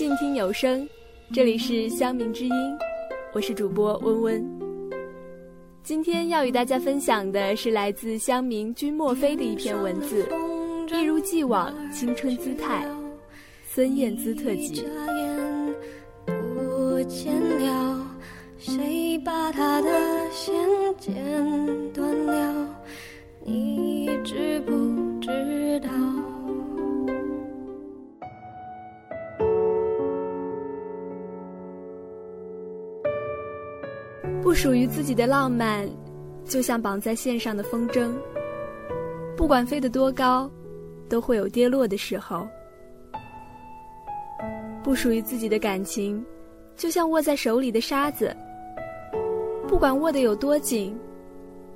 静听有声，这里是乡民之音，我是主播温温。今天要与大家分享的是来自乡民君莫非的一篇文字，一如既往青春姿态，孙燕姿特辑。不见了，谁把他的线剪断了？你知不知道？不属于自己的浪漫，就像绑在线上的风筝，不管飞得多高，都会有跌落的时候。不属于自己的感情，就像握在手里的沙子，不管握得有多紧，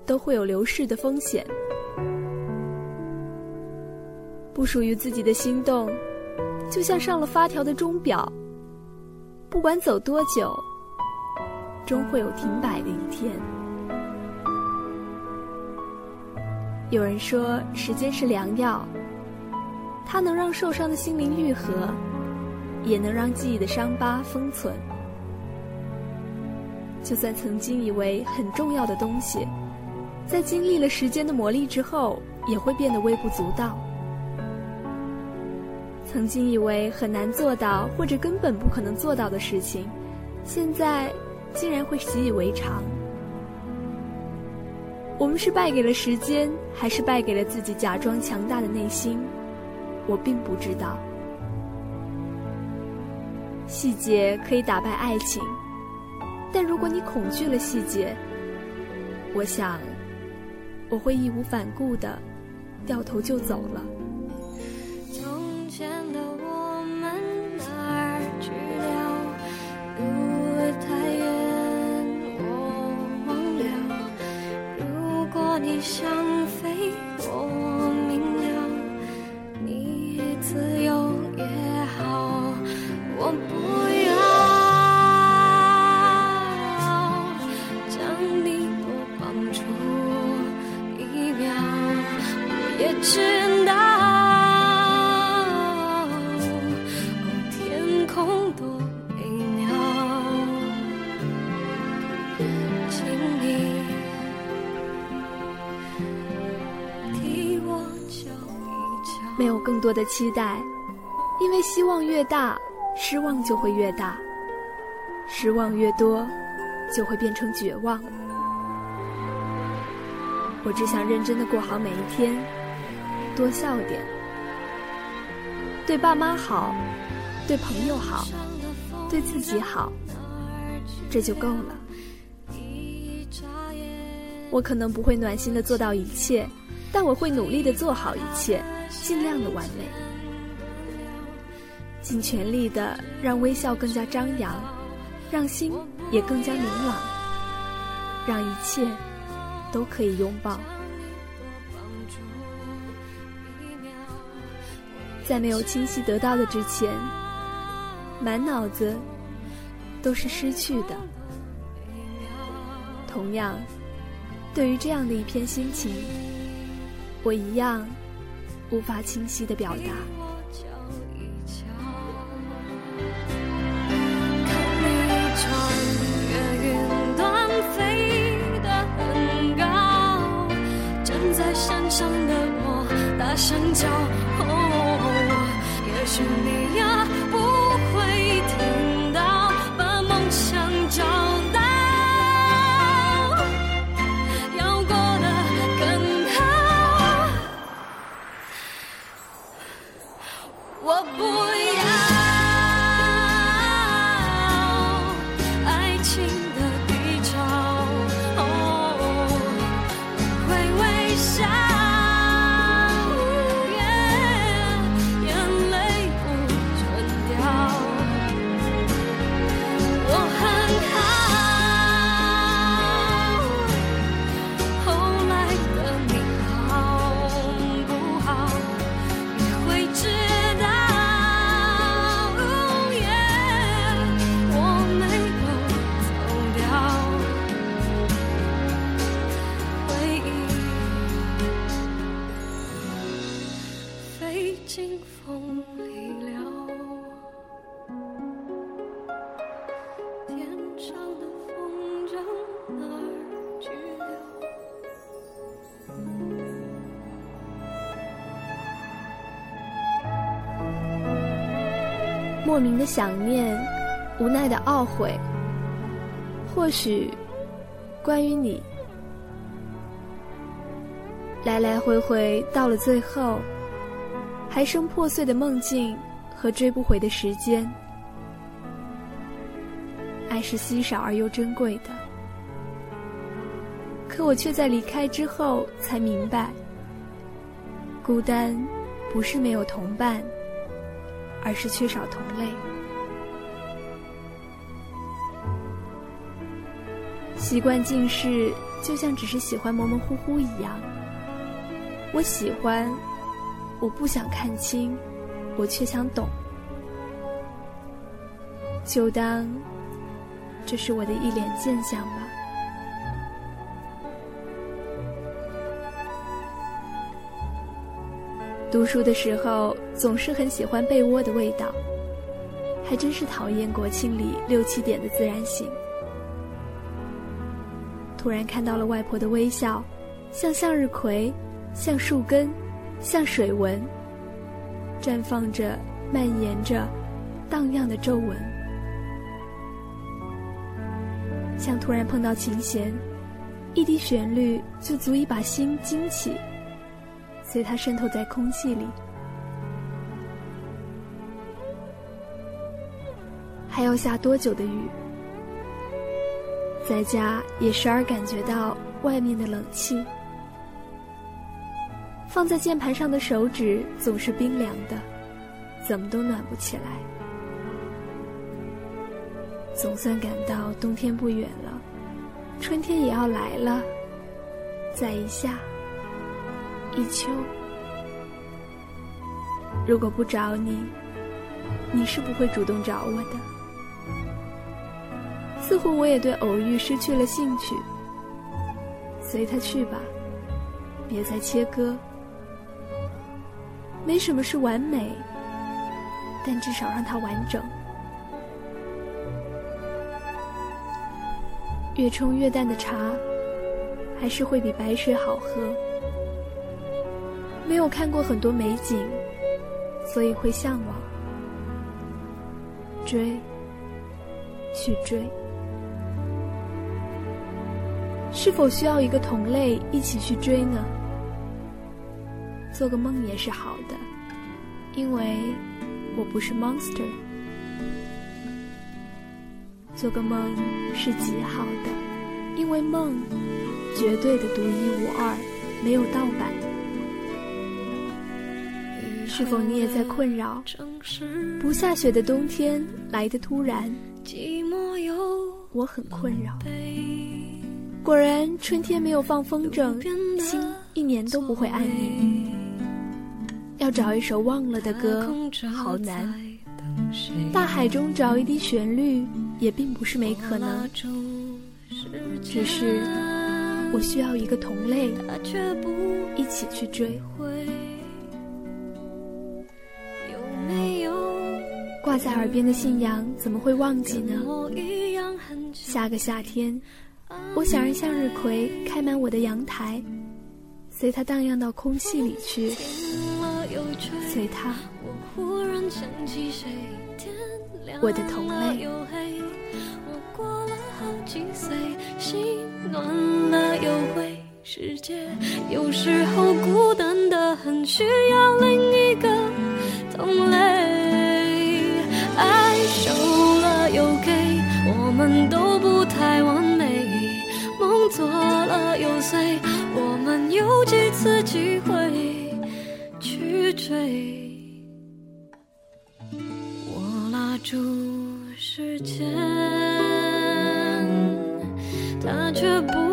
都会有流逝的风险。不属于自己的心动，就像上了发条的钟表，不管走多久。终会有停摆的一天。有人说，时间是良药，它能让受伤的心灵愈合，也能让记忆的伤疤封存。就算曾经以为很重要的东西，在经历了时间的磨砺之后，也会变得微不足道。曾经以为很难做到或者根本不可能做到的事情，现在。竟然会习以为常。我们是败给了时间，还是败给了自己假装强大的内心？我并不知道。细节可以打败爱情，但如果你恐惧了细节，我想我会义无反顾的掉头就走了。你想飞，过。多的期待，因为希望越大，失望就会越大；失望越多，就会变成绝望。我只想认真的过好每一天，多笑点，对爸妈好，对朋友好，对自己好，这就够了。我可能不会暖心的做到一切，但我会努力的做好一切。尽量的完美，尽全力的让微笑更加张扬，让心也更加明朗，让一切都可以拥抱。在没有清晰得到的之前，满脑子都是失去的。同样，对于这样的一片心情，我一样。无法清晰的表达。看你穿越云端飞得很高，站在山上的我大声叫，哦也许你要经风离了，天上的风筝？莫名的想念，无奈的懊悔，或许关于你，来来回回到了最后，还剩破碎的梦境和追不回的时间。爱是稀少而又珍贵的，可我却在离开之后才明白，孤单不是没有同伴。而是缺少同类。习惯近视，就像只是喜欢模模糊糊一样。我喜欢，我不想看清，我却想懂。就当这是我的一脸贱相吧。读书的时候，总是很喜欢被窝的味道，还真是讨厌国庆里六七点的自然醒。突然看到了外婆的微笑，像向日葵，像树根，像水纹，绽放着，蔓延着，荡漾的皱纹，像突然碰到琴弦，一滴旋律就足以把心惊起。随它渗透在空气里，还要下多久的雨？在家也时而感觉到外面的冷气。放在键盘上的手指总是冰凉的，怎么都暖不起来。总算感到冬天不远了，春天也要来了。再一下。一秋，如果不找你，你是不会主动找我的。似乎我也对偶遇失去了兴趣。随他去吧，别再切割。没什么是完美，但至少让它完整。越冲越淡的茶，还是会比白水好喝。没有看过很多美景，所以会向往。追，去追。是否需要一个同类一起去追呢？做个梦也是好的，因为我不是 monster。做个梦是极好的，因为梦绝对的独一无二，没有盗版。是否你也在困扰？不下雪的冬天来的突然，我很困扰。果然，春天没有放风筝，心一年都不会安宁。要找一首忘了的歌，好难。大海中找一滴旋律，也并不是没可能。只是，我需要一个同类，一起去追。挂在耳边的信仰，怎么会忘记呢？下个夏天，我想让向日葵开满我的阳台，随它荡漾到空气里去，随他，我的同类。世界有时候孤单的很，需要另一个同类。爱收了又给，我们都不太完美。梦做了又碎，我们有几次机会去追？我拉住时间，他却不。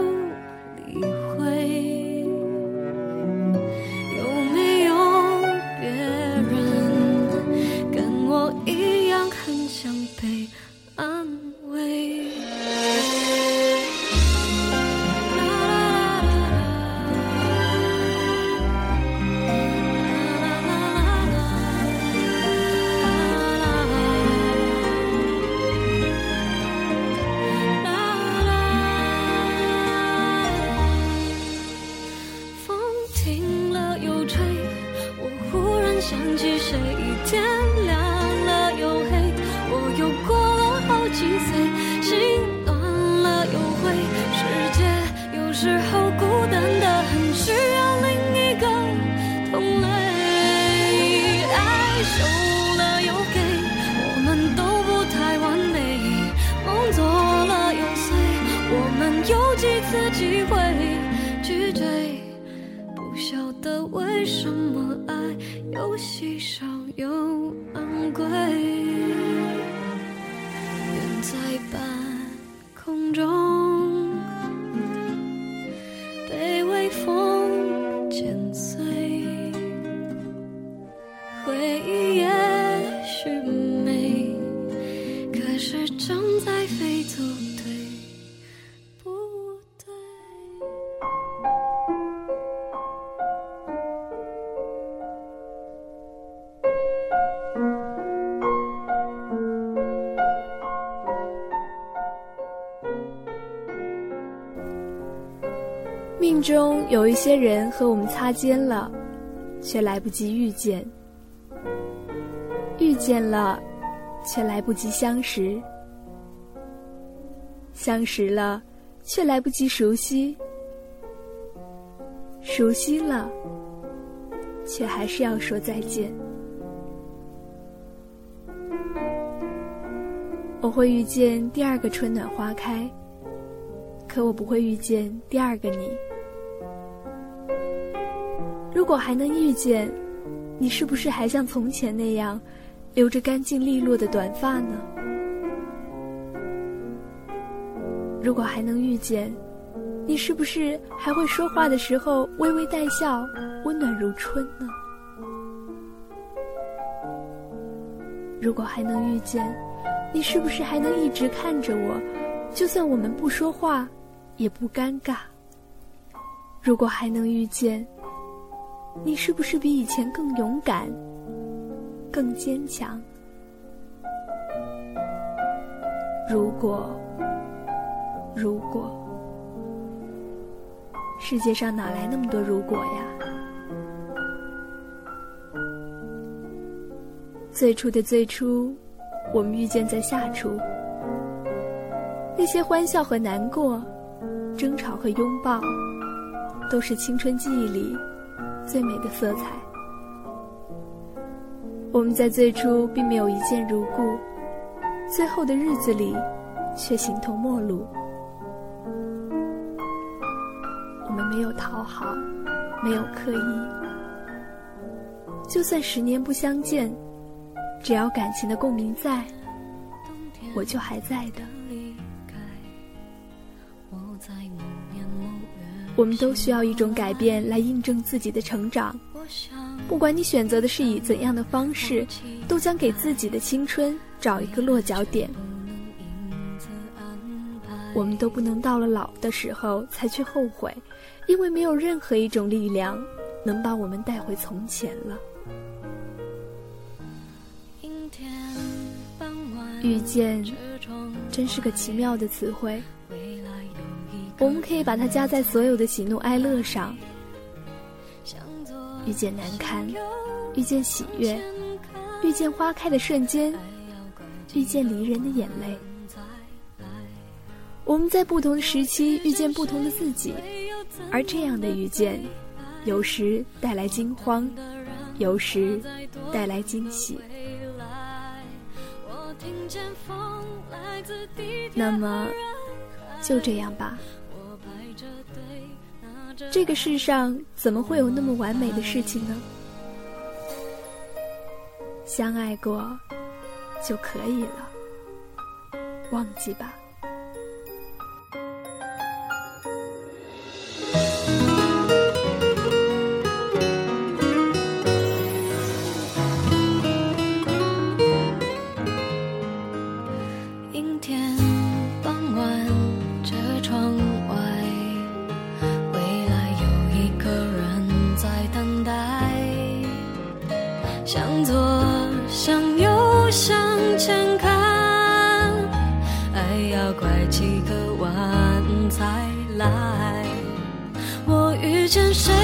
机会去追？不晓得为什么爱又稀少又昂贵，有一些人和我们擦肩了，却来不及遇见；遇见了，却来不及相识；相识了，却来不及熟悉；熟悉了，却还是要说再见。我会遇见第二个春暖花开，可我不会遇见第二个你。如果还能遇见，你是不是还像从前那样，留着干净利落的短发呢？如果还能遇见，你是不是还会说话的时候微微带笑，温暖如春呢？如果还能遇见，你是不是还能一直看着我，就算我们不说话，也不尴尬？如果还能遇见，你是不是比以前更勇敢、更坚强？如果，如果，世界上哪来那么多如果呀？最初的最初，我们遇见在夏初，那些欢笑和难过，争吵和拥抱，都是青春记忆里。最美的色彩。我们在最初并没有一见如故，最后的日子里，却形同陌路。我们没有讨好，没有刻意。就算十年不相见，只要感情的共鸣在，我就还在的。我们都需要一种改变来印证自己的成长。不管你选择的是以怎样的方式，都将给自己的青春找一个落脚点。我们都不能到了老的时候才去后悔，因为没有任何一种力量能把我们带回从前了。遇见，真是个奇妙的词汇。我们可以把它加在所有的喜怒哀乐上，遇见难堪，遇见喜悦，遇见花开的瞬间，遇见离人的眼泪。我们在不同的时期遇见不同的自己，而这样的遇见，有时带来惊慌，有时带来惊喜。那么，就这样吧。这个世上怎么会有那么完美的事情呢？相爱过就可以了，忘记吧。见谁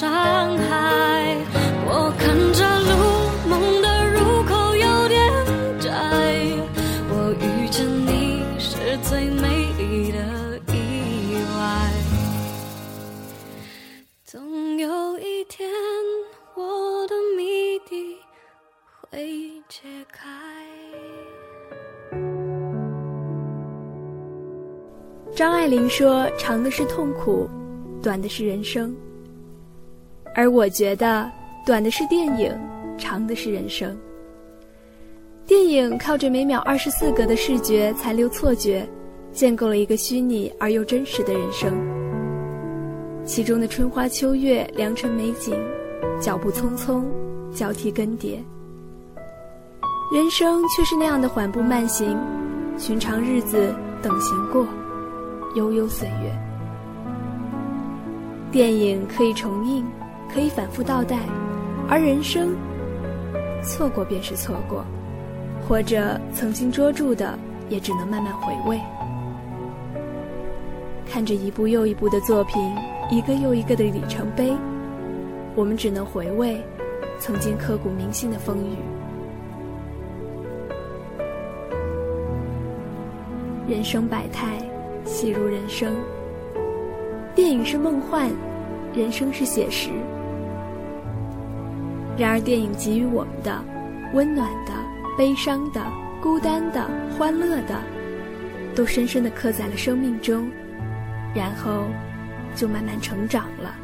伤害。我看着路，梦的入口有点窄。我遇见你是最美丽的意外。总有一天，我的谜底会解开。张爱玲说：“长的是痛苦，短的是人生。”而我觉得，短的是电影，长的是人生。电影靠着每秒二十四格的视觉残留错觉，建构了一个虚拟而又真实的人生。其中的春花秋月、良辰美景，脚步匆匆，交替更迭。人生却是那样的缓步慢行，寻常日子等闲过，悠悠岁月。电影可以重映，可以反复倒带，而人生，错过便是错过，或者曾经捉住的，也只能慢慢回味。看着一部又一部的作品，一个又一个的里程碑，我们只能回味曾经刻骨铭心的风雨。人生百态，戏如人生。电影是梦幻，人生是写实。然而，电影给予我们的温暖的、悲伤的、孤单的、欢乐的，都深深的刻在了生命中，然后就慢慢成长了。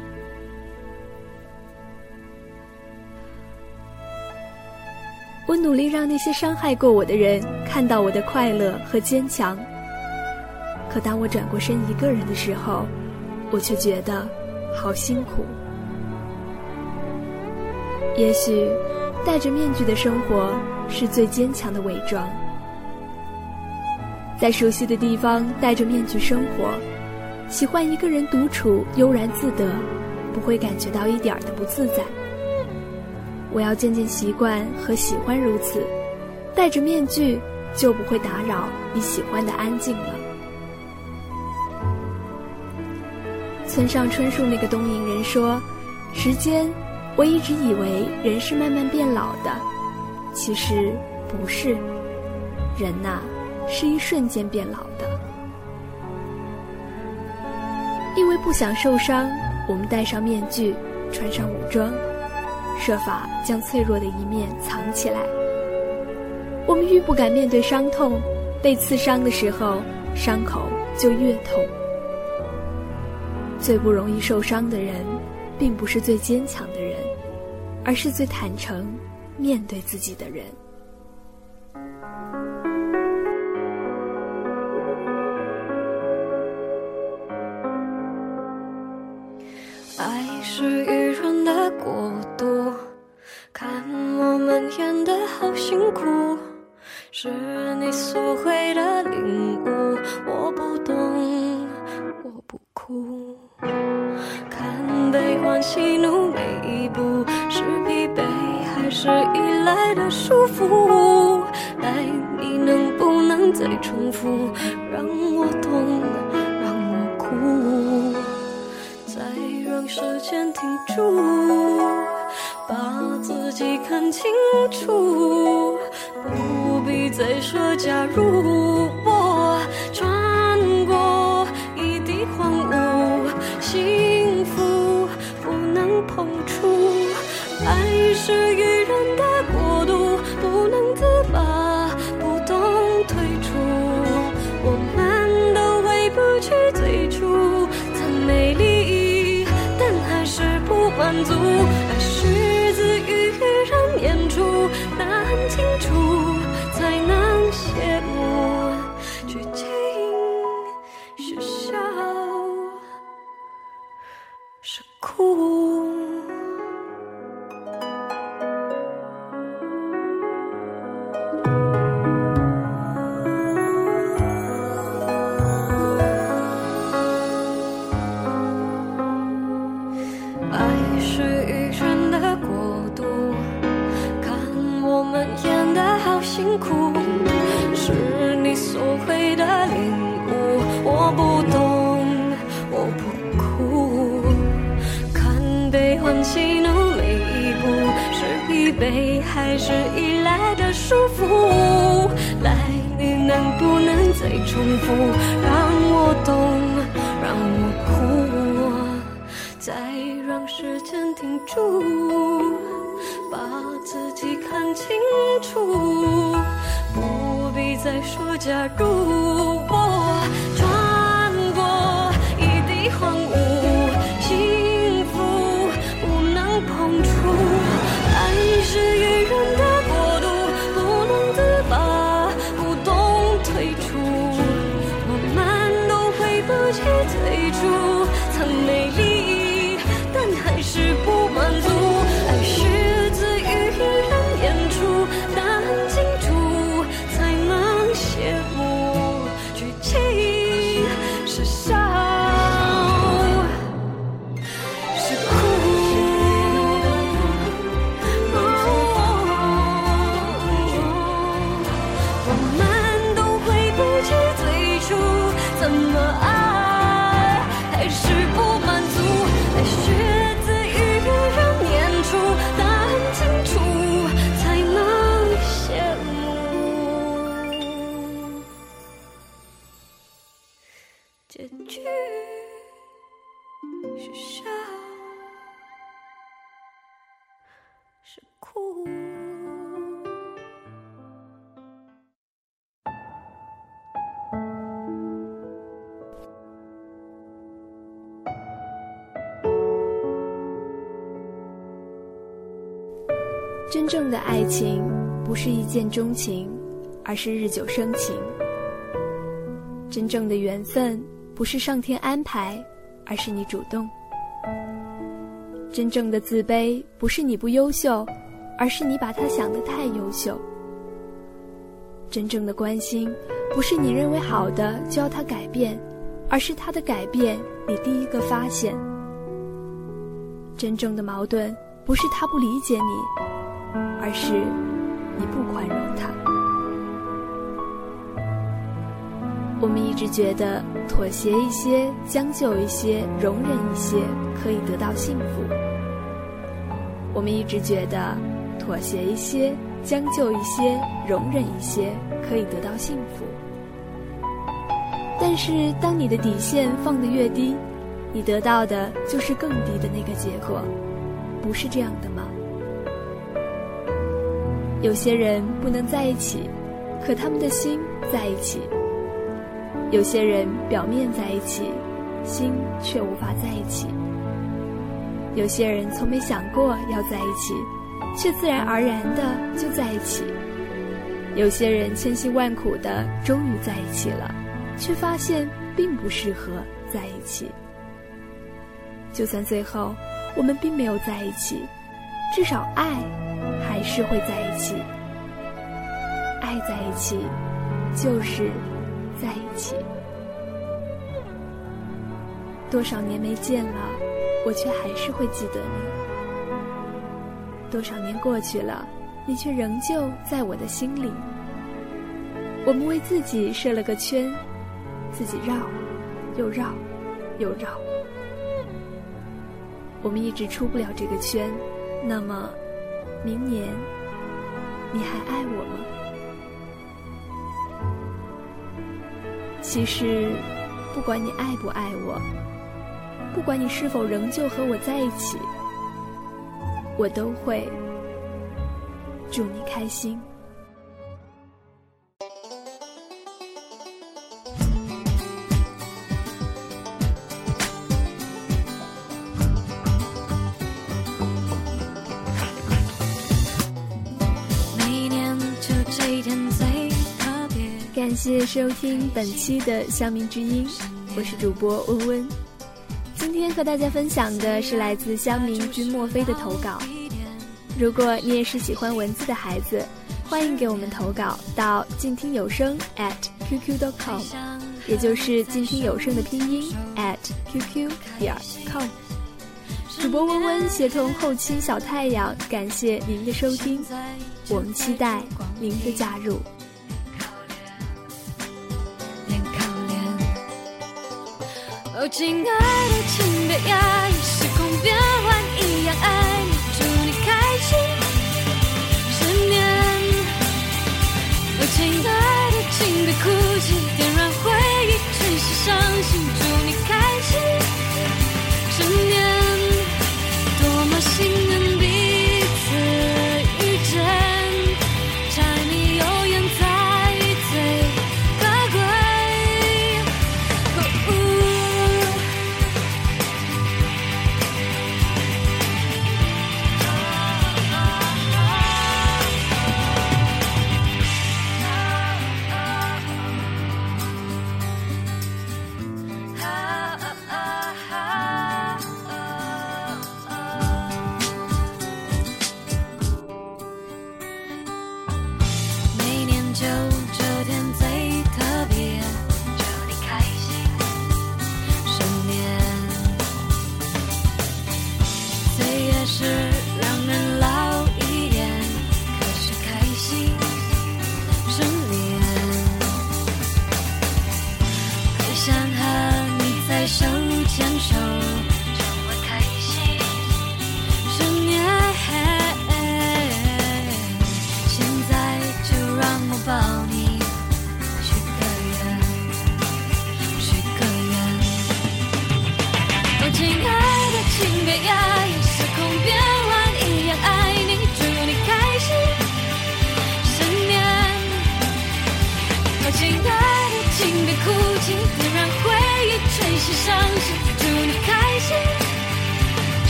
我努力让那些伤害过我的人看到我的快乐和坚强。可当我转过身一个人的时候，我却觉得好辛苦。也许，戴着面具的生活是最坚强的伪装。在熟悉的地方戴着面具生活，喜欢一个人独处，悠然自得，不会感觉到一点儿的不自在。我要渐渐习惯和喜欢如此，戴着面具就不会打扰你喜欢的安静了。村上春树那个东瀛人说：“时间，我一直以为人是慢慢变老的，其实不是，人呐，是一瞬间变老的。因为不想受伤，我们戴上面具，穿上武装。”设法将脆弱的一面藏起来。我们愈不敢面对伤痛，被刺伤的时候，伤口就越痛。最不容易受伤的人，并不是最坚强的，而是最坦诚面对自己的人。是哭。看悲欢喜怒每一步，是疲惫还是依赖的束缚？来，你能不能再重复，让我懂，让我哭，再让时间停住，把自己看清楚。不必再说假如，真正的爱情不是一见钟情，而是日久生情。真正的缘分不是上天安排，而是你主动。真正的自卑不是你不优秀，而是你把他想得太优秀。真正的关心不是你认为好的就要他改变，而是他的改变你第一个发现。真正的矛盾不是他不理解你。而是你不宽容他。我们一直觉得妥协一些、将就一些、容忍一些可以得到幸福。我们一直觉得妥协一些、将就一些、容忍一些可以得到幸福。但是，当你的底线放得越低，你得到的就是更低的那个结果，不是这样的吗？有些人不能在一起，可他们的心在一起；有些人表面在一起，心却无法在一起；有些人从没想过要在一起，却自然而然的就在一起；有些人千辛万苦的终于在一起了，却发现并不适合在一起。就算最后我们并没有在一起，至少爱。还是会在一起，爱在一起，就是在一起。多少年没见了，我却还是会记得你；多少年过去了，你却仍旧在我的心里。我们为自己设了个圈，自己绕，又绕，又绕。我们一直出不了这个圈，那么。明年，你还爱我吗？其实，不管你爱不爱我，不管你是否仍旧和我在一起，我都会祝你开心。谢收听本期的《乡民之音》，我是主播温温。今天和大家分享的是来自乡民君墨菲的投稿。如果你也是喜欢文字的孩子，欢迎给我们投稿到静听有声 at qq.com，也就是静听有声的拼音 at qq 点 com。主播温温协同后期小太阳，感谢您的收听，我们期待您的加入。亲爱的，请别压抑，时空变换一样爱你，祝你开心失眠。我，亲爱的，请别哭泣，点燃回忆，只是伤心，祝你开心失眠。多么幸运。